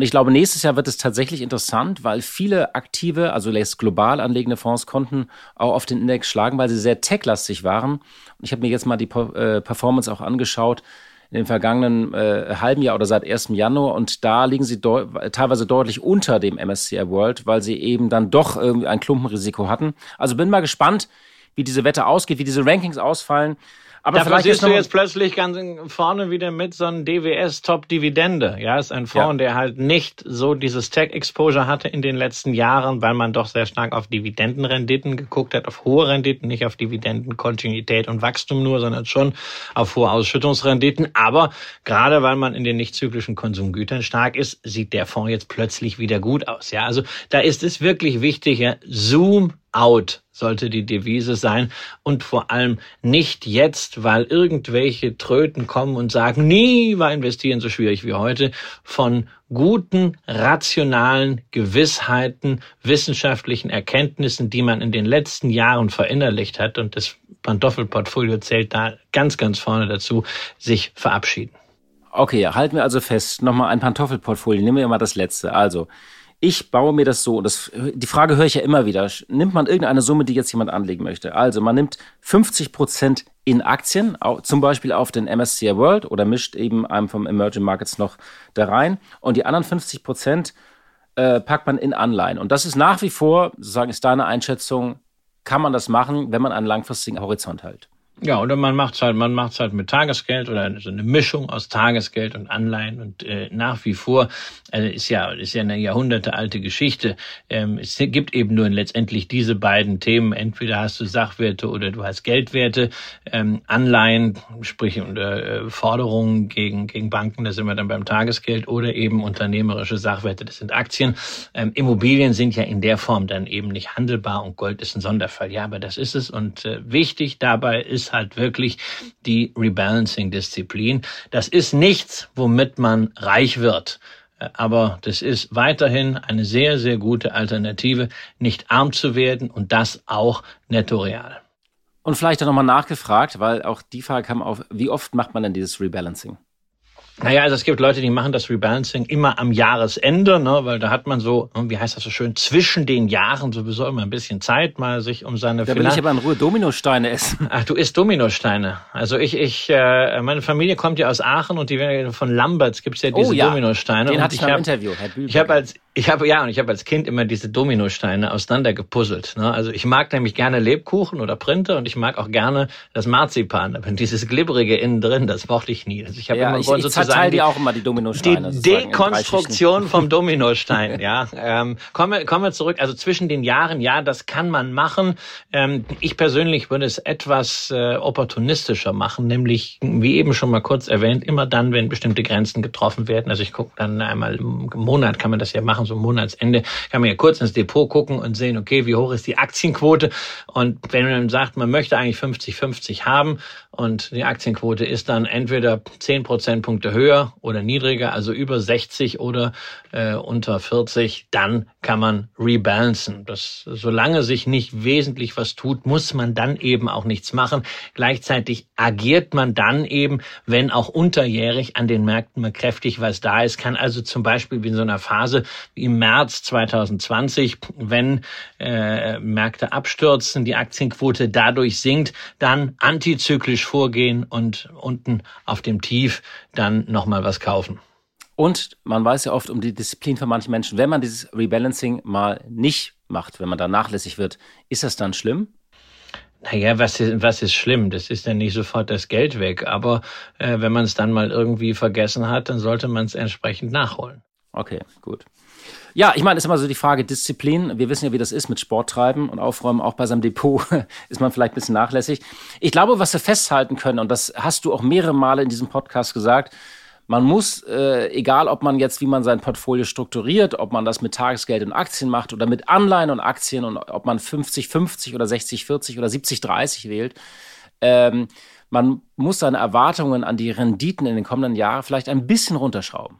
Und ich glaube, nächstes Jahr wird es tatsächlich interessant, weil viele aktive, also global anlegende Fonds konnten auch auf den Index schlagen, weil sie sehr techlastig waren. Und ich habe mir jetzt mal die äh, Performance auch angeschaut in den vergangenen äh, halben Jahr oder seit 1. Januar und da liegen sie deu teilweise deutlich unter dem MSCI World, weil sie eben dann doch irgendwie ein Klumpenrisiko hatten. Also bin mal gespannt, wie diese Wette ausgeht, wie diese Rankings ausfallen. Aber da vielleicht siehst du jetzt plötzlich ganz vorne wieder mit so einem DWS Top Dividende. Ja, ist ein Fonds, ja. der halt nicht so dieses Tech Exposure hatte in den letzten Jahren, weil man doch sehr stark auf Dividendenrenditen geguckt hat, auf hohe Renditen, nicht auf Dividendenkontinuität und Wachstum nur, sondern schon auf hohe Ausschüttungsrenditen. Aber gerade weil man in den nicht zyklischen Konsumgütern stark ist, sieht der Fonds jetzt plötzlich wieder gut aus. Ja, also da ist es wirklich wichtig, ja, Zoom out sollte die Devise sein. Und vor allem nicht jetzt, weil irgendwelche Tröten kommen und sagen, nie war investieren so schwierig wie heute, von guten, rationalen Gewissheiten, wissenschaftlichen Erkenntnissen, die man in den letzten Jahren verinnerlicht hat. Und das Pantoffelportfolio zählt da ganz, ganz vorne dazu, sich verabschieden. Okay, halten wir also fest, nochmal ein Pantoffelportfolio, nehmen wir mal das letzte. Also, ich baue mir das so, das, die Frage höre ich ja immer wieder, nimmt man irgendeine Summe, die jetzt jemand anlegen möchte? Also man nimmt 50 Prozent in Aktien, zum Beispiel auf den MSCI World oder mischt eben einem vom Emerging Markets noch da rein und die anderen 50 Prozent äh, packt man in Anleihen. Und das ist nach wie vor, sozusagen ist deine Einschätzung, kann man das machen, wenn man einen langfristigen Horizont hält. Ja, oder man macht's halt, man macht's halt mit Tagesgeld oder so eine Mischung aus Tagesgeld und Anleihen und äh, nach wie vor also ist ja ist ja eine jahrhundertealte Geschichte. Ähm, es gibt eben nur letztendlich diese beiden Themen. Entweder hast du Sachwerte oder du hast Geldwerte. Ähm, Anleihen, sprich äh, Forderungen gegen gegen Banken, da sind wir dann beim Tagesgeld oder eben unternehmerische Sachwerte, das sind Aktien. Ähm, Immobilien sind ja in der Form dann eben nicht handelbar und Gold ist ein Sonderfall. Ja, aber das ist es und äh, wichtig dabei ist halt wirklich die Rebalancing-Disziplin. Das ist nichts, womit man reich wird. Aber das ist weiterhin eine sehr, sehr gute Alternative, nicht arm zu werden und das auch netto real. Und vielleicht auch nochmal nachgefragt, weil auch die Frage kam auf, wie oft macht man denn dieses Rebalancing? Naja, also es gibt Leute, die machen das Rebalancing immer am Jahresende, ne, weil da hat man so, wie heißt das so schön, zwischen den Jahren sowieso immer ein bisschen Zeit, mal sich um seine Da will ich aber in Ruhe Dominosteine essen. Ach, du isst Dominosteine. Also ich, ich, äh, meine Familie kommt ja aus Aachen und die von Lamberts gibt's ja diese oh, ja. Dominosteine. Den hatte ich, ich im Interview, Herr Bühlberger. Ich habe als ich habe ja und ich habe als Kind immer diese Dominosteine auseinander gepuzzelt. Ne? Also ich mag nämlich gerne Lebkuchen oder Printe und ich mag auch gerne das Marzipan. Aber dieses glibberige innen drin, das mochte ich nie. Also ich habe ja, immer ich, ich sozusagen die, auch immer die Dominosteine. Die Dekonstruktion vom Dominostein. ja, ähm, kommen, wir, kommen wir zurück. Also zwischen den Jahren, ja, das kann man machen. Ähm, ich persönlich würde es etwas äh, opportunistischer machen, nämlich wie eben schon mal kurz erwähnt, immer dann, wenn bestimmte Grenzen getroffen werden. Also ich gucke dann einmal im Monat kann man das ja machen machen, so Monatsende, kann man ja kurz ins Depot gucken und sehen, okay, wie hoch ist die Aktienquote? Und wenn man sagt, man möchte eigentlich 50-50 haben und die Aktienquote ist dann entweder 10 Prozentpunkte höher oder niedriger, also über 60 oder äh, unter 40, dann kann man rebalancen. Das, solange sich nicht wesentlich was tut, muss man dann eben auch nichts machen. Gleichzeitig agiert man dann eben, wenn auch unterjährig an den Märkten mal kräftig was da ist, kann also zum Beispiel in so einer Phase im März 2020, wenn äh, Märkte abstürzen, die Aktienquote dadurch sinkt, dann antizyklisch vorgehen und unten auf dem Tief dann nochmal was kaufen. Und man weiß ja oft um die Disziplin von manchen Menschen. Wenn man dieses Rebalancing mal nicht macht, wenn man da nachlässig wird, ist das dann schlimm? Naja, was ist, was ist schlimm? Das ist dann nicht sofort das Geld weg. Aber äh, wenn man es dann mal irgendwie vergessen hat, dann sollte man es entsprechend nachholen. Okay, gut. Ja, ich meine, ist immer so die Frage Disziplin. Wir wissen ja, wie das ist mit Sport treiben und aufräumen. Auch bei seinem Depot ist man vielleicht ein bisschen nachlässig. Ich glaube, was wir festhalten können, und das hast du auch mehrere Male in diesem Podcast gesagt, man muss, äh, egal ob man jetzt, wie man sein Portfolio strukturiert, ob man das mit Tagesgeld und Aktien macht oder mit Anleihen und Aktien und ob man 50-50 oder 60-40 oder 70-30 wählt, ähm, man muss seine Erwartungen an die Renditen in den kommenden Jahren vielleicht ein bisschen runterschrauben.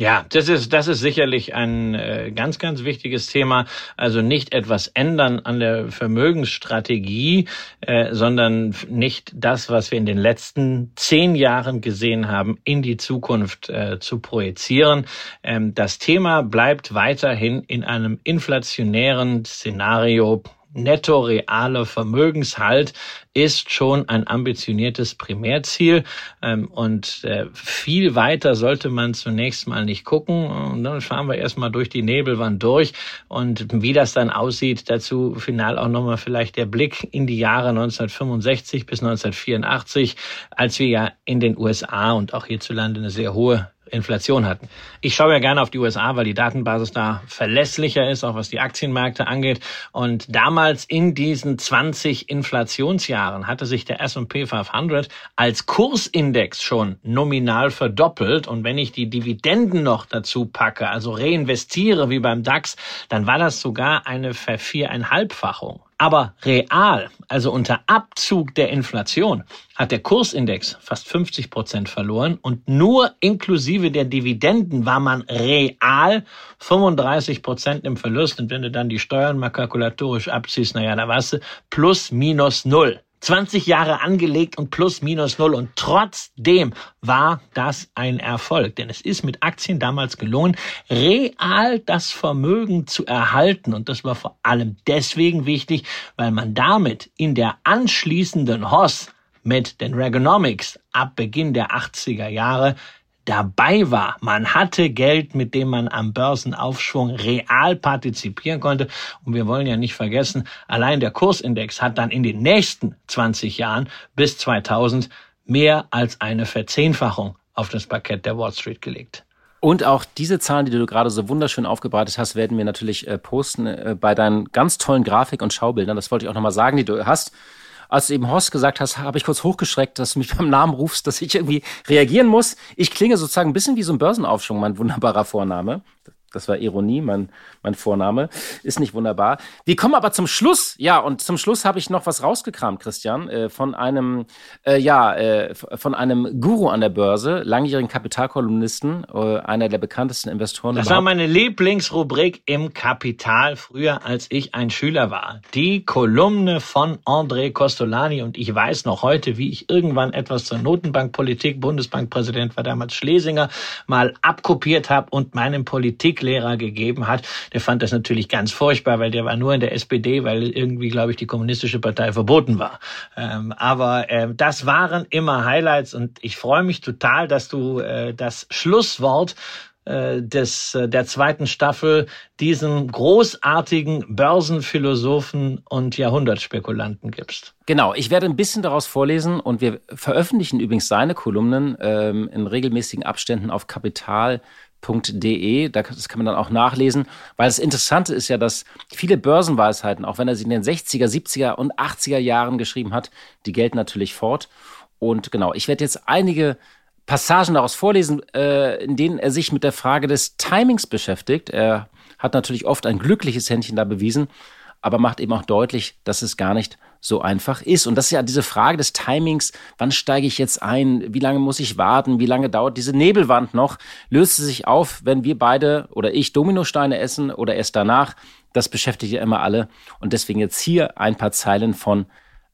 Ja, das ist, das ist sicherlich ein äh, ganz, ganz wichtiges Thema. Also nicht etwas ändern an der Vermögensstrategie, äh, sondern nicht das, was wir in den letzten zehn Jahren gesehen haben, in die Zukunft äh, zu projizieren. Ähm, das Thema bleibt weiterhin in einem inflationären Szenario netto reale Vermögenshalt ist schon ein ambitioniertes Primärziel. Ähm, und äh, viel weiter sollte man zunächst mal nicht gucken. Und dann fahren wir erstmal durch die Nebelwand durch. Und wie das dann aussieht, dazu final auch nochmal vielleicht der Blick in die Jahre 1965 bis 1984, als wir ja in den USA und auch hierzulande eine sehr hohe Inflation hatten. Ich schaue ja gerne auf die USA, weil die Datenbasis da verlässlicher ist, auch was die Aktienmärkte angeht. Und damals in diesen 20 Inflationsjahren hatte sich der S&P 500 als Kursindex schon nominal verdoppelt. Und wenn ich die Dividenden noch dazu packe, also reinvestiere wie beim DAX, dann war das sogar eine Verviereinhalbfachung. Aber real, also unter Abzug der Inflation, hat der Kursindex fast 50 Prozent verloren und nur inklusive der Dividenden war man real 35 Prozent im Verlust. Und wenn du dann die Steuern mal kalkulatorisch abziehst, naja, da warst du plus minus null. 20 Jahre angelegt und plus minus null. Und trotzdem war das ein Erfolg. Denn es ist mit Aktien damals gelungen, real das Vermögen zu erhalten. Und das war vor allem deswegen wichtig, weil man damit in der anschließenden Hoss mit den Reaganomics ab Beginn der 80er Jahre dabei war. Man hatte Geld, mit dem man am Börsenaufschwung real partizipieren konnte. Und wir wollen ja nicht vergessen, allein der Kursindex hat dann in den nächsten 20 Jahren bis 2000 mehr als eine Verzehnfachung auf das Parkett der Wall Street gelegt. Und auch diese Zahlen, die du gerade so wunderschön aufgebreitet hast, werden wir natürlich äh, posten äh, bei deinen ganz tollen Grafik- und Schaubildern. Das wollte ich auch nochmal sagen, die du hast als du eben Horst gesagt hast, habe ich kurz hochgeschreckt, dass du mich beim Namen rufst, dass ich irgendwie reagieren muss. Ich klinge sozusagen ein bisschen wie so ein Börsenaufschwung, mein wunderbarer Vorname. Das war Ironie, mein, mein Vorname. Ist nicht wunderbar. Wir kommen aber zum Schluss. Ja, und zum Schluss habe ich noch was rausgekramt, Christian, äh, von einem, äh, ja, äh, von einem Guru an der Börse, langjährigen Kapitalkolumnisten, äh, einer der bekanntesten Investoren. Das überhaupt. war meine Lieblingsrubrik im Kapital früher, als ich ein Schüler war. Die Kolumne von André Costolani. Und ich weiß noch heute, wie ich irgendwann etwas zur Notenbankpolitik, Bundesbankpräsident war damals Schlesinger, mal abkopiert habe und meinem Politik Musiklehrer gegeben hat, der fand das natürlich ganz furchtbar, weil der war nur in der SPD, weil irgendwie, glaube ich, die kommunistische Partei verboten war. Ähm, aber äh, das waren immer Highlights und ich freue mich total, dass du äh, das Schlusswort äh, des, äh, der zweiten Staffel diesen großartigen Börsenphilosophen und Jahrhundertspekulanten gibst. Genau, ich werde ein bisschen daraus vorlesen und wir veröffentlichen übrigens seine Kolumnen ähm, in regelmäßigen Abständen auf Kapital De, das kann man dann auch nachlesen, weil das Interessante ist ja, dass viele Börsenweisheiten, auch wenn er sie in den 60er, 70er und 80er Jahren geschrieben hat, die gelten natürlich fort. Und genau, ich werde jetzt einige Passagen daraus vorlesen, äh, in denen er sich mit der Frage des Timings beschäftigt. Er hat natürlich oft ein glückliches Händchen da bewiesen, aber macht eben auch deutlich, dass es gar nicht so einfach ist. Und das ist ja diese Frage des Timings, wann steige ich jetzt ein, wie lange muss ich warten, wie lange dauert diese Nebelwand noch, löst sie sich auf, wenn wir beide oder ich Dominosteine essen oder erst danach. Das beschäftigt ja immer alle. Und deswegen jetzt hier ein paar Zeilen von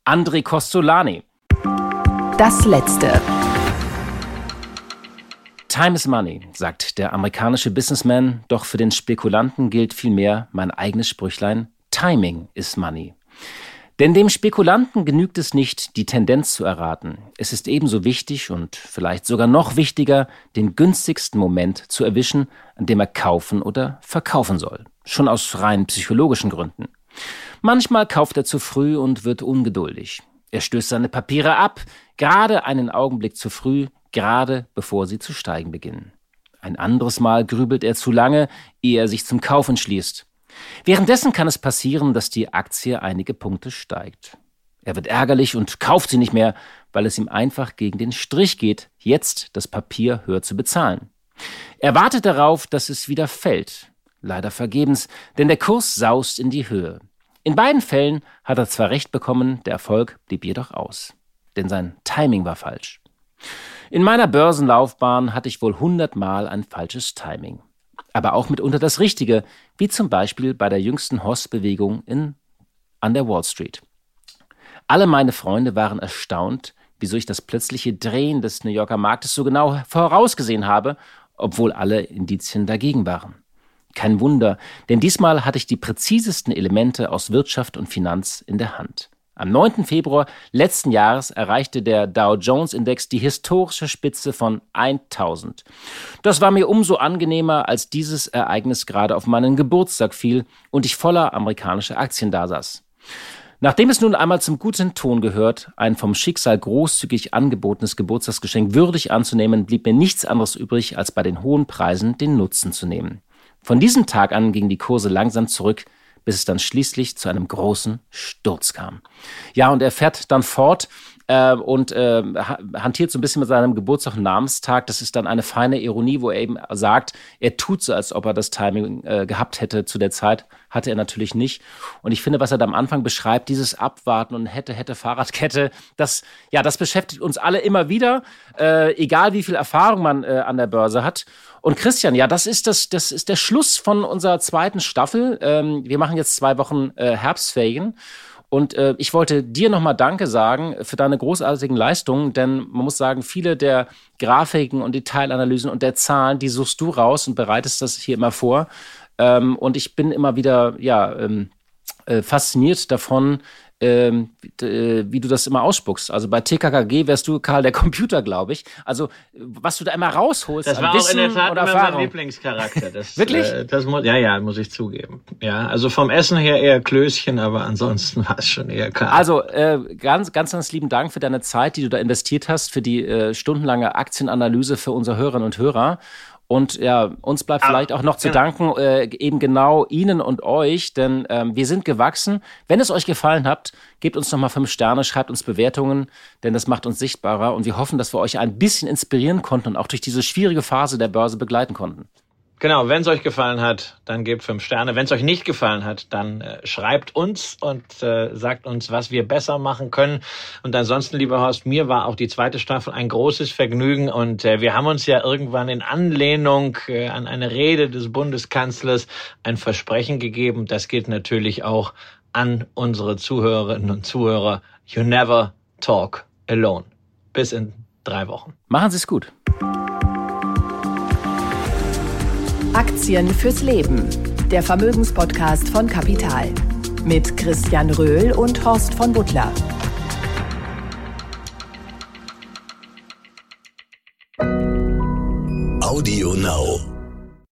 André Costolani. Das letzte. Time is money, sagt der amerikanische Businessman, doch für den Spekulanten gilt vielmehr mein eigenes Sprüchlein Timing is money. Denn dem Spekulanten genügt es nicht, die Tendenz zu erraten. Es ist ebenso wichtig und vielleicht sogar noch wichtiger, den günstigsten Moment zu erwischen, an dem er kaufen oder verkaufen soll. Schon aus rein psychologischen Gründen. Manchmal kauft er zu früh und wird ungeduldig. Er stößt seine Papiere ab, gerade einen Augenblick zu früh, gerade bevor sie zu steigen beginnen. Ein anderes Mal grübelt er zu lange, ehe er sich zum Kauf entschließt. Währenddessen kann es passieren, dass die Aktie einige Punkte steigt. Er wird ärgerlich und kauft sie nicht mehr, weil es ihm einfach gegen den Strich geht, jetzt das Papier höher zu bezahlen. Er wartet darauf, dass es wieder fällt. Leider vergebens, denn der Kurs saust in die Höhe. In beiden Fällen hat er zwar recht bekommen, der Erfolg blieb jedoch aus. Denn sein Timing war falsch. In meiner Börsenlaufbahn hatte ich wohl hundertmal ein falsches Timing. Aber auch mitunter das Richtige, wie zum Beispiel bei der jüngsten Hoss-Bewegung in, an der Wall Street. Alle meine Freunde waren erstaunt, wieso ich das plötzliche Drehen des New Yorker Marktes so genau vorausgesehen habe, obwohl alle Indizien dagegen waren. Kein Wunder, denn diesmal hatte ich die präzisesten Elemente aus Wirtschaft und Finanz in der Hand. Am 9. Februar letzten Jahres erreichte der Dow Jones Index die historische Spitze von 1000. Das war mir umso angenehmer, als dieses Ereignis gerade auf meinen Geburtstag fiel und ich voller amerikanischer Aktien dasaß. Nachdem es nun einmal zum guten Ton gehört, ein vom Schicksal großzügig angebotenes Geburtstagsgeschenk würdig anzunehmen, blieb mir nichts anderes übrig, als bei den hohen Preisen den Nutzen zu nehmen. Von diesem Tag an gingen die Kurse langsam zurück, bis es dann schließlich zu einem großen Sturz kam. Ja, und er fährt dann fort äh, und äh, hantiert so ein bisschen mit seinem Geburtstag und Namenstag. Das ist dann eine feine Ironie, wo er eben sagt, er tut so, als ob er das Timing äh, gehabt hätte zu der Zeit. Hatte er natürlich nicht. Und ich finde, was er da am Anfang beschreibt, dieses Abwarten und hätte, hätte Fahrradkette, das, ja, das beschäftigt uns alle immer wieder, äh, egal wie viel Erfahrung man äh, an der Börse hat. Und Christian, ja, das ist das, das ist der Schluss von unserer zweiten Staffel. Ähm, wir machen jetzt zwei Wochen äh, Herbstferien. Und äh, ich wollte dir nochmal Danke sagen für deine großartigen Leistungen, denn man muss sagen, viele der Grafiken und Detailanalysen und der Zahlen, die suchst du raus und bereitest das hier immer vor. Ähm, und ich bin immer wieder, ja, ähm, äh, fasziniert davon, ähm, äh, wie du das immer ausspuckst. Also bei TKKG wärst du Karl der Computer, glaube ich. Also was du da immer rausholst. Das war Wissen auch in der Tat immer mein Lieblingscharakter. Das, Wirklich? Äh, das muss, ja, ja, muss ich zugeben. Ja, also vom Essen her eher Klößchen, aber ansonsten war es schon eher Karl. Also äh, ganz, ganz, ganz lieben Dank für deine Zeit, die du da investiert hast, für die äh, stundenlange Aktienanalyse für unsere Hörerinnen und Hörer. Und ja, uns bleibt vielleicht auch noch zu genau. danken, äh, eben genau Ihnen und euch, denn ähm, wir sind gewachsen. Wenn es euch gefallen hat, gebt uns nochmal fünf Sterne, schreibt uns Bewertungen, denn das macht uns sichtbarer und wir hoffen, dass wir euch ein bisschen inspirieren konnten und auch durch diese schwierige Phase der Börse begleiten konnten. Genau, wenn es euch gefallen hat, dann gebt fünf Sterne. Wenn es euch nicht gefallen hat, dann äh, schreibt uns und äh, sagt uns, was wir besser machen können. Und ansonsten, lieber Horst, mir war auch die zweite Staffel ein großes Vergnügen und äh, wir haben uns ja irgendwann in Anlehnung äh, an eine Rede des Bundeskanzlers ein Versprechen gegeben. Das gilt natürlich auch an unsere Zuhörerinnen und Zuhörer. You never talk alone. Bis in drei Wochen. Machen Sie es gut. Aktien fürs Leben. Der Vermögenspodcast von Kapital. Mit Christian Röhl und Horst von Butler. Audio Now.